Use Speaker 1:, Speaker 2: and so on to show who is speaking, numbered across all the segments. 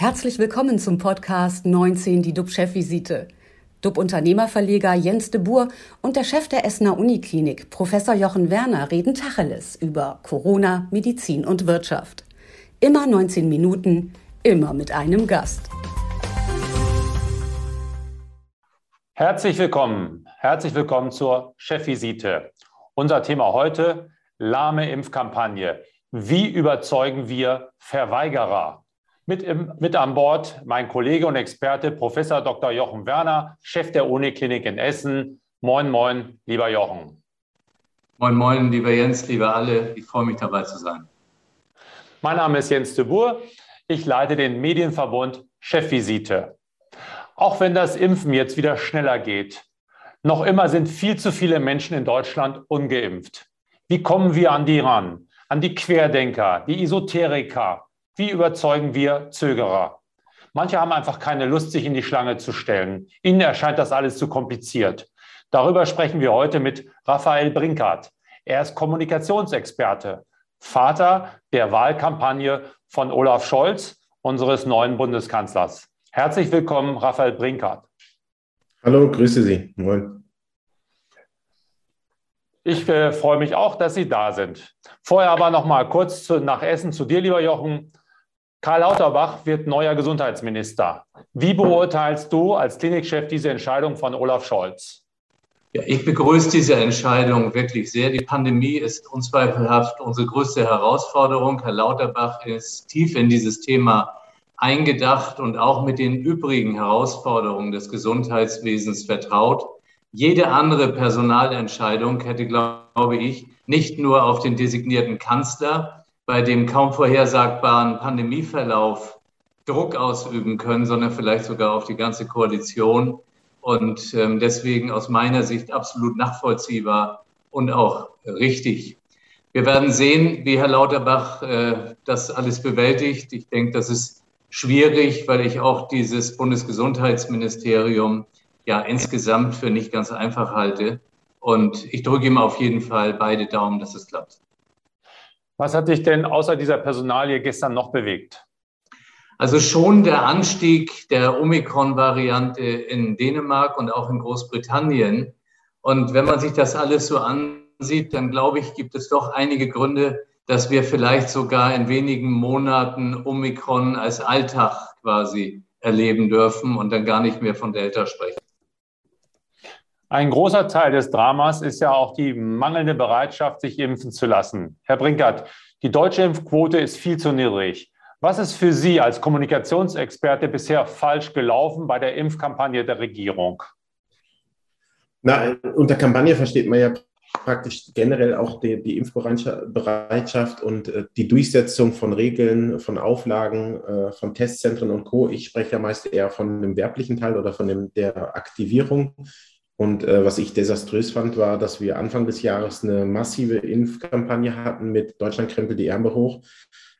Speaker 1: Herzlich willkommen zum Podcast 19, die DUB-Chefvisite. DUB-Unternehmerverleger Jens de Boer und der Chef der Essener Uniklinik, Professor Jochen Werner, reden Tacheles über Corona, Medizin und Wirtschaft. Immer 19 Minuten, immer mit einem Gast.
Speaker 2: Herzlich willkommen, herzlich willkommen zur Chefvisite. Unser Thema heute, lahme Impfkampagne. Wie überzeugen wir Verweigerer? Mit, im, mit an Bord mein Kollege und Experte Professor Dr. Jochen Werner, Chef der Uniklinik in Essen. Moin, moin, lieber Jochen.
Speaker 3: Moin, moin, lieber Jens, lieber alle. Ich freue mich dabei zu sein.
Speaker 2: Mein Name ist Jens de Boer. Ich leite den Medienverbund Chefvisite. Auch wenn das Impfen jetzt wieder schneller geht, noch immer sind viel zu viele Menschen in Deutschland ungeimpft. Wie kommen wir an die ran? An die Querdenker, die Esoteriker, wie überzeugen wir Zögerer? Manche haben einfach keine Lust, sich in die Schlange zu stellen. Ihnen erscheint das alles zu kompliziert. Darüber sprechen wir heute mit Raphael Brinkert. Er ist Kommunikationsexperte, Vater der Wahlkampagne von Olaf Scholz, unseres neuen Bundeskanzlers. Herzlich willkommen, Raphael Brinkert.
Speaker 4: Hallo, grüße Sie. Moin.
Speaker 2: Ich äh, freue mich auch, dass Sie da sind. Vorher aber noch mal kurz zu, nach Essen zu dir, lieber Jochen. Karl Lauterbach wird neuer Gesundheitsminister. Wie beurteilst du als Klinikchef diese Entscheidung von Olaf Scholz?
Speaker 3: Ja, ich begrüße diese Entscheidung wirklich sehr. Die Pandemie ist unzweifelhaft unsere größte Herausforderung. Herr Lauterbach ist tief in dieses Thema eingedacht und auch mit den übrigen Herausforderungen des Gesundheitswesens vertraut. Jede andere Personalentscheidung hätte, glaube ich, nicht nur auf den designierten Kanzler, bei dem kaum vorhersagbaren Pandemieverlauf Druck ausüben können, sondern vielleicht sogar auf die ganze Koalition. Und ähm, deswegen aus meiner Sicht absolut nachvollziehbar und auch richtig. Wir werden sehen, wie Herr Lauterbach äh, das alles bewältigt. Ich denke, das ist schwierig, weil ich auch dieses Bundesgesundheitsministerium ja insgesamt für nicht ganz einfach halte. Und ich drücke ihm auf jeden Fall beide Daumen, dass es klappt.
Speaker 2: Was hat dich denn außer dieser Personalie gestern noch bewegt?
Speaker 3: Also schon der Anstieg der Omikron-Variante in Dänemark und auch in Großbritannien. Und wenn man sich das alles so ansieht, dann glaube ich, gibt es doch einige Gründe, dass wir vielleicht sogar in wenigen Monaten Omikron als Alltag quasi erleben dürfen und dann gar nicht mehr von Delta sprechen.
Speaker 2: Ein großer Teil des Dramas ist ja auch die mangelnde Bereitschaft, sich impfen zu lassen. Herr Brinkert, die deutsche Impfquote ist viel zu niedrig. Was ist für Sie als Kommunikationsexperte bisher falsch gelaufen bei der Impfkampagne der Regierung?
Speaker 4: Na, unter Kampagne versteht man ja praktisch generell auch die, die Impfbereitschaft und äh, die Durchsetzung von Regeln, von Auflagen, äh, von Testzentren und Co. Ich spreche ja meist eher von dem werblichen Teil oder von dem, der Aktivierung. Und äh, was ich desaströs fand, war, dass wir Anfang des Jahres eine massive Impfkampagne hatten mit Deutschland krempelt die Ärmel hoch.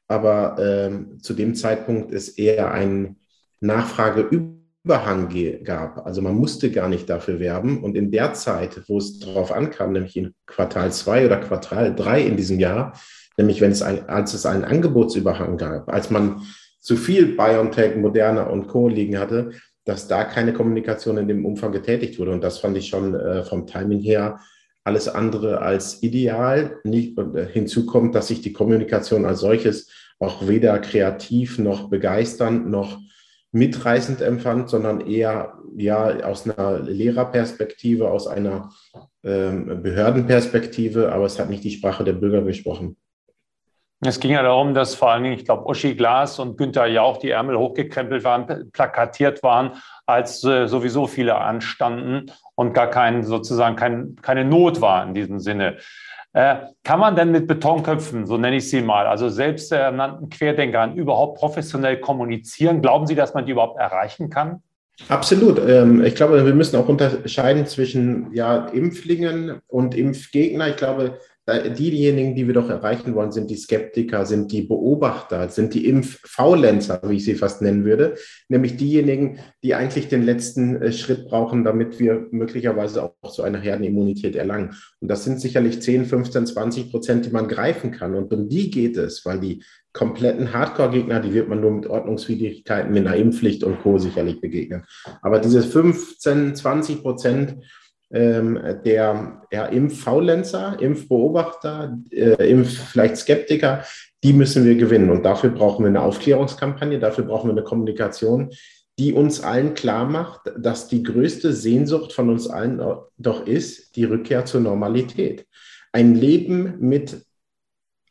Speaker 4: Aber ähm, zu dem Zeitpunkt es eher ein Nachfrageüberhang gab. Also man musste gar nicht dafür werben. Und in der Zeit, wo es darauf ankam, nämlich in Quartal 2 oder Quartal 3 in diesem Jahr, nämlich wenn es ein, als es einen Angebotsüberhang gab, als man zu viel BioNTech, Moderna und Co. liegen hatte, dass da keine Kommunikation in dem Umfang getätigt wurde. Und das fand ich schon äh, vom Timing her alles andere als ideal. Nicht, äh, hinzu kommt, dass sich die Kommunikation als solches auch weder kreativ noch begeisternd noch mitreißend empfand, sondern eher ja aus einer Lehrerperspektive, aus einer ähm, Behördenperspektive, aber es hat nicht die Sprache der Bürger gesprochen.
Speaker 2: Es ging ja darum, dass vor allen Dingen, ich glaube, Uschi Glas und Günther Jauch die Ärmel hochgekrempelt waren, plakatiert waren, als äh, sowieso viele anstanden und gar kein, sozusagen kein, keine Not war in diesem Sinne. Äh, kann man denn mit Betonköpfen, so nenne ich sie mal, also selbsternannten Querdenkern überhaupt professionell kommunizieren? Glauben Sie, dass man die überhaupt erreichen kann?
Speaker 4: Absolut. Ähm, ich glaube, wir müssen auch unterscheiden zwischen ja, Impflingen und Impfgegner. Ich glaube, diejenigen, die wir doch erreichen wollen, sind die Skeptiker, sind die Beobachter, sind die Impffaulenzer, wie ich sie fast nennen würde, nämlich diejenigen, die eigentlich den letzten äh, Schritt brauchen, damit wir möglicherweise auch so eine Herdenimmunität erlangen. Und das sind sicherlich 10, 15, 20 Prozent, die man greifen kann. Und um die geht es, weil die kompletten Hardcore-Gegner, die wird man nur mit Ordnungswidrigkeiten, mit einer Impfpflicht und Co. sicherlich begegnen. Aber diese 15, 20 Prozent, ähm, der ja, Impffaulenzer, Impfbeobachter, äh, Impf vielleicht Skeptiker, die müssen wir gewinnen. Und dafür brauchen wir eine Aufklärungskampagne, dafür brauchen wir eine Kommunikation, die uns allen klar macht, dass die größte Sehnsucht von uns allen doch ist, die Rückkehr zur Normalität. Ein Leben mit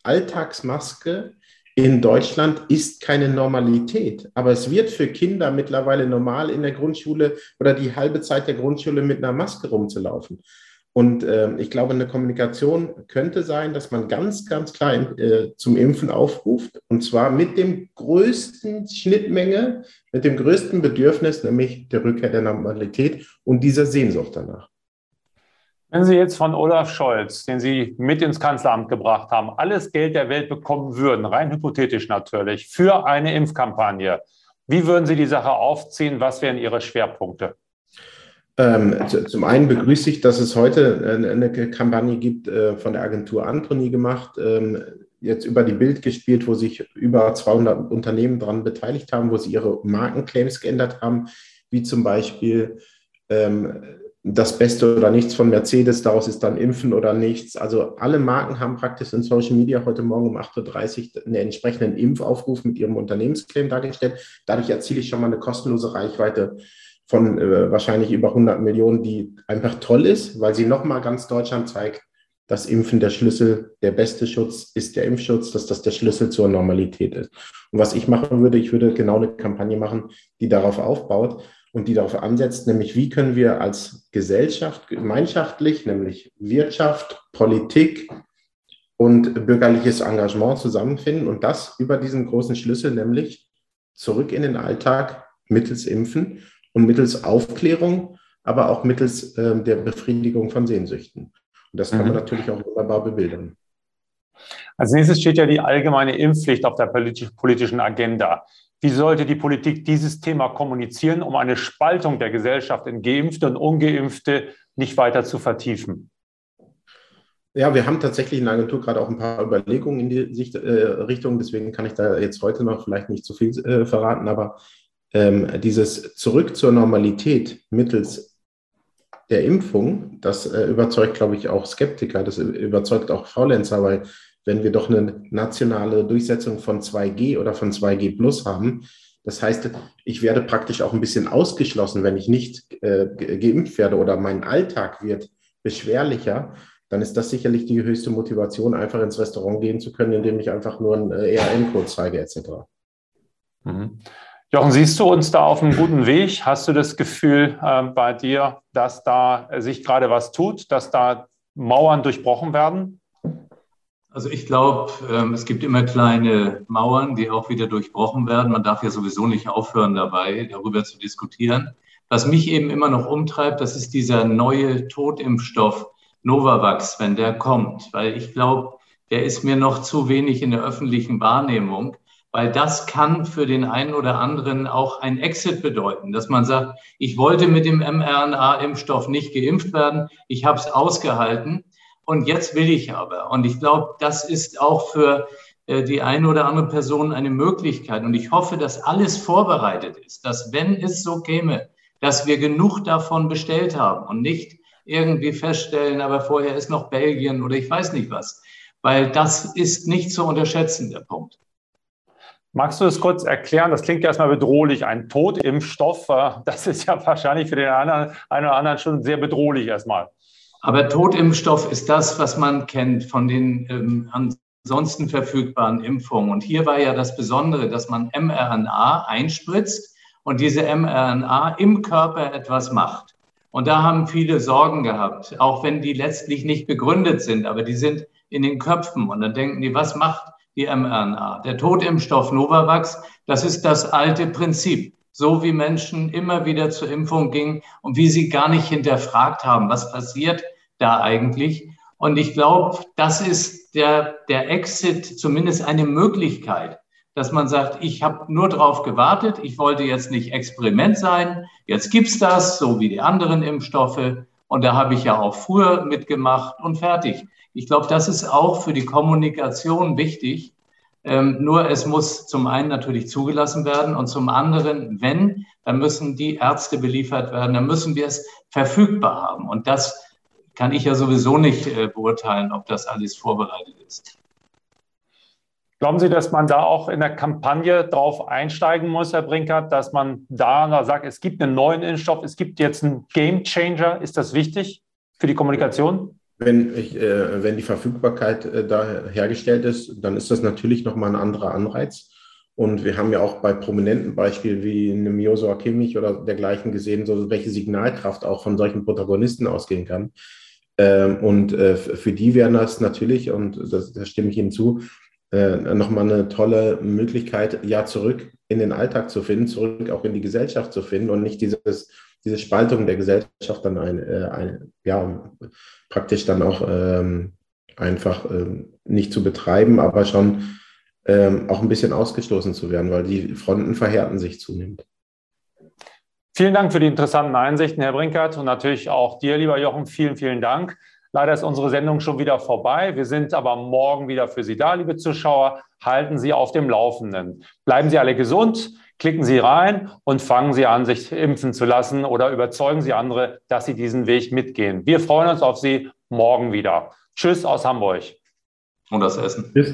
Speaker 4: Alltagsmaske, in Deutschland ist keine Normalität. Aber es wird für Kinder mittlerweile normal in der Grundschule oder die halbe Zeit der Grundschule mit einer Maske rumzulaufen. Und äh, ich glaube, eine Kommunikation könnte sein, dass man ganz, ganz klein äh, zum Impfen aufruft. Und zwar mit dem größten Schnittmenge, mit dem größten Bedürfnis, nämlich der Rückkehr der Normalität und dieser Sehnsucht danach.
Speaker 2: Wenn Sie jetzt von Olaf Scholz, den Sie mit ins Kanzleramt gebracht haben, alles Geld der Welt bekommen würden, rein hypothetisch natürlich, für eine Impfkampagne, wie würden Sie die Sache aufziehen? Was wären Ihre Schwerpunkte?
Speaker 4: Ähm, zum einen begrüße ich, dass es heute eine Kampagne gibt, äh, von der Agentur Anthony gemacht, ähm, jetzt über die Bild gespielt, wo sich über 200 Unternehmen daran beteiligt haben, wo sie ihre Markenclaims geändert haben, wie zum Beispiel ähm, das Beste oder nichts von Mercedes, daraus ist dann Impfen oder nichts. Also alle Marken haben praktisch in Social Media heute Morgen um 8.30 Uhr einen entsprechenden Impfaufruf mit ihrem Unternehmensclaim dargestellt. Dadurch erziele ich schon mal eine kostenlose Reichweite von äh, wahrscheinlich über 100 Millionen, die einfach toll ist, weil sie nochmal ganz Deutschland zeigt, dass Impfen der Schlüssel, der beste Schutz ist der Impfschutz, dass das der Schlüssel zur Normalität ist. Und was ich machen würde, ich würde genau eine Kampagne machen, die darauf aufbaut und die darauf ansetzt, nämlich wie können wir als Gesellschaft gemeinschaftlich, nämlich Wirtschaft, Politik und bürgerliches Engagement zusammenfinden und das über diesen großen Schlüssel, nämlich zurück in den Alltag mittels Impfen und mittels Aufklärung, aber auch mittels äh, der Befriedigung von Sehnsüchten. Und das kann mhm. man natürlich auch wunderbar bebildern.
Speaker 2: Als nächstes steht ja die allgemeine Impfpflicht auf der politischen Agenda. Wie sollte die Politik dieses Thema kommunizieren, um eine Spaltung der Gesellschaft in Geimpfte und Ungeimpfte nicht weiter zu vertiefen?
Speaker 4: Ja, wir haben tatsächlich in der Agentur gerade auch ein paar Überlegungen in die Sicht, äh, Richtung. Deswegen kann ich da jetzt heute noch vielleicht nicht zu viel äh, verraten. Aber ähm, dieses Zurück zur Normalität mittels der Impfung, das äh, überzeugt, glaube ich, auch Skeptiker, das überzeugt auch Faulenzer, weil wenn wir doch eine nationale Durchsetzung von 2G oder von 2G Plus haben. Das heißt, ich werde praktisch auch ein bisschen ausgeschlossen, wenn ich nicht äh, geimpft werde oder mein Alltag wird beschwerlicher, dann ist das sicherlich die höchste Motivation, einfach ins Restaurant gehen zu können, indem ich einfach nur einen äh, ERN-Code zeige etc.
Speaker 2: Mhm. Jochen, siehst du uns da auf einem guten Weg? Hast du das Gefühl äh, bei dir, dass da sich gerade was tut, dass da Mauern durchbrochen werden?
Speaker 3: Also ich glaube, ähm, es gibt immer kleine Mauern, die auch wieder durchbrochen werden. Man darf ja sowieso nicht aufhören dabei, darüber zu diskutieren. Was mich eben immer noch umtreibt, das ist dieser neue Totimpfstoff Novavax, wenn der kommt. Weil ich glaube, der ist mir noch zu wenig in der öffentlichen Wahrnehmung, weil das kann für den einen oder anderen auch ein Exit bedeuten, dass man sagt, ich wollte mit dem mRNA-Impfstoff nicht geimpft werden, ich habe es ausgehalten und jetzt will ich aber. Und ich glaube, das ist auch für äh, die eine oder andere Person eine Möglichkeit. Und ich hoffe, dass alles vorbereitet ist, dass wenn es so käme, dass wir genug davon bestellt haben und nicht irgendwie feststellen, aber vorher ist noch Belgien oder ich weiß nicht was. Weil das ist nicht zu unterschätzen, der Punkt.
Speaker 2: Magst du das kurz erklären? Das klingt erstmal bedrohlich. Ein Totimpfstoff, das ist ja wahrscheinlich für den einen oder anderen schon sehr bedrohlich erstmal.
Speaker 3: Aber Totimpfstoff ist das, was man kennt von den ähm, ansonsten verfügbaren Impfungen. Und hier war ja das Besondere, dass man mRNA einspritzt und diese mRNA im Körper etwas macht. Und da haben viele Sorgen gehabt, auch wenn die letztlich nicht begründet sind, aber die sind in den Köpfen. Und dann denken die, was macht die mRNA? Der Totimpfstoff Novavax, das ist das alte Prinzip so wie Menschen immer wieder zur Impfung gingen und wie sie gar nicht hinterfragt haben, was passiert da eigentlich. Und ich glaube, das ist der, der Exit zumindest eine Möglichkeit, dass man sagt, ich habe nur darauf gewartet, ich wollte jetzt nicht Experiment sein, jetzt gibt's das, so wie die anderen Impfstoffe. Und da habe ich ja auch früher mitgemacht und fertig. Ich glaube, das ist auch für die Kommunikation wichtig. Ähm, nur es muss zum einen natürlich zugelassen werden und zum anderen, wenn, dann müssen die Ärzte beliefert werden, dann müssen wir es verfügbar haben. Und das kann ich ja sowieso nicht äh, beurteilen, ob das alles vorbereitet ist.
Speaker 2: Glauben Sie, dass man da auch in der Kampagne drauf einsteigen muss, Herr Brinkert, dass man da sagt, es gibt einen neuen Impfstoff, es gibt jetzt einen Game Changer? Ist das wichtig für die Kommunikation?
Speaker 4: Wenn, ich, äh, wenn die Verfügbarkeit äh, da hergestellt ist, dann ist das natürlich nochmal ein anderer Anreiz. Und wir haben ja auch bei prominenten Beispielen wie einem Josua Kimmich oder dergleichen gesehen, so welche Signalkraft auch von solchen Protagonisten ausgehen kann. Ähm, und äh, für die wären das natürlich, und das, da stimme ich Ihnen zu, äh, nochmal eine tolle Möglichkeit, ja, zurück in den Alltag zu finden, zurück auch in die Gesellschaft zu finden und nicht dieses, diese Spaltung der Gesellschaft dann ein, äh, ein ja, praktisch dann auch ähm, einfach ähm, nicht zu betreiben, aber schon ähm, auch ein bisschen ausgestoßen zu werden, weil die Fronten verhärten sich zunehmend.
Speaker 2: Vielen Dank für die interessanten Einsichten, Herr Brinkert, und natürlich auch dir, lieber Jochen, vielen, vielen Dank. Leider ist unsere Sendung schon wieder vorbei. Wir sind aber morgen wieder für Sie da, liebe Zuschauer. Halten Sie auf dem Laufenden. Bleiben Sie alle gesund, klicken Sie rein und fangen Sie an, sich impfen zu lassen oder überzeugen Sie andere, dass Sie diesen Weg mitgehen. Wir freuen uns auf Sie morgen wieder. Tschüss aus Hamburg.
Speaker 3: Und das Essen. Tschüss.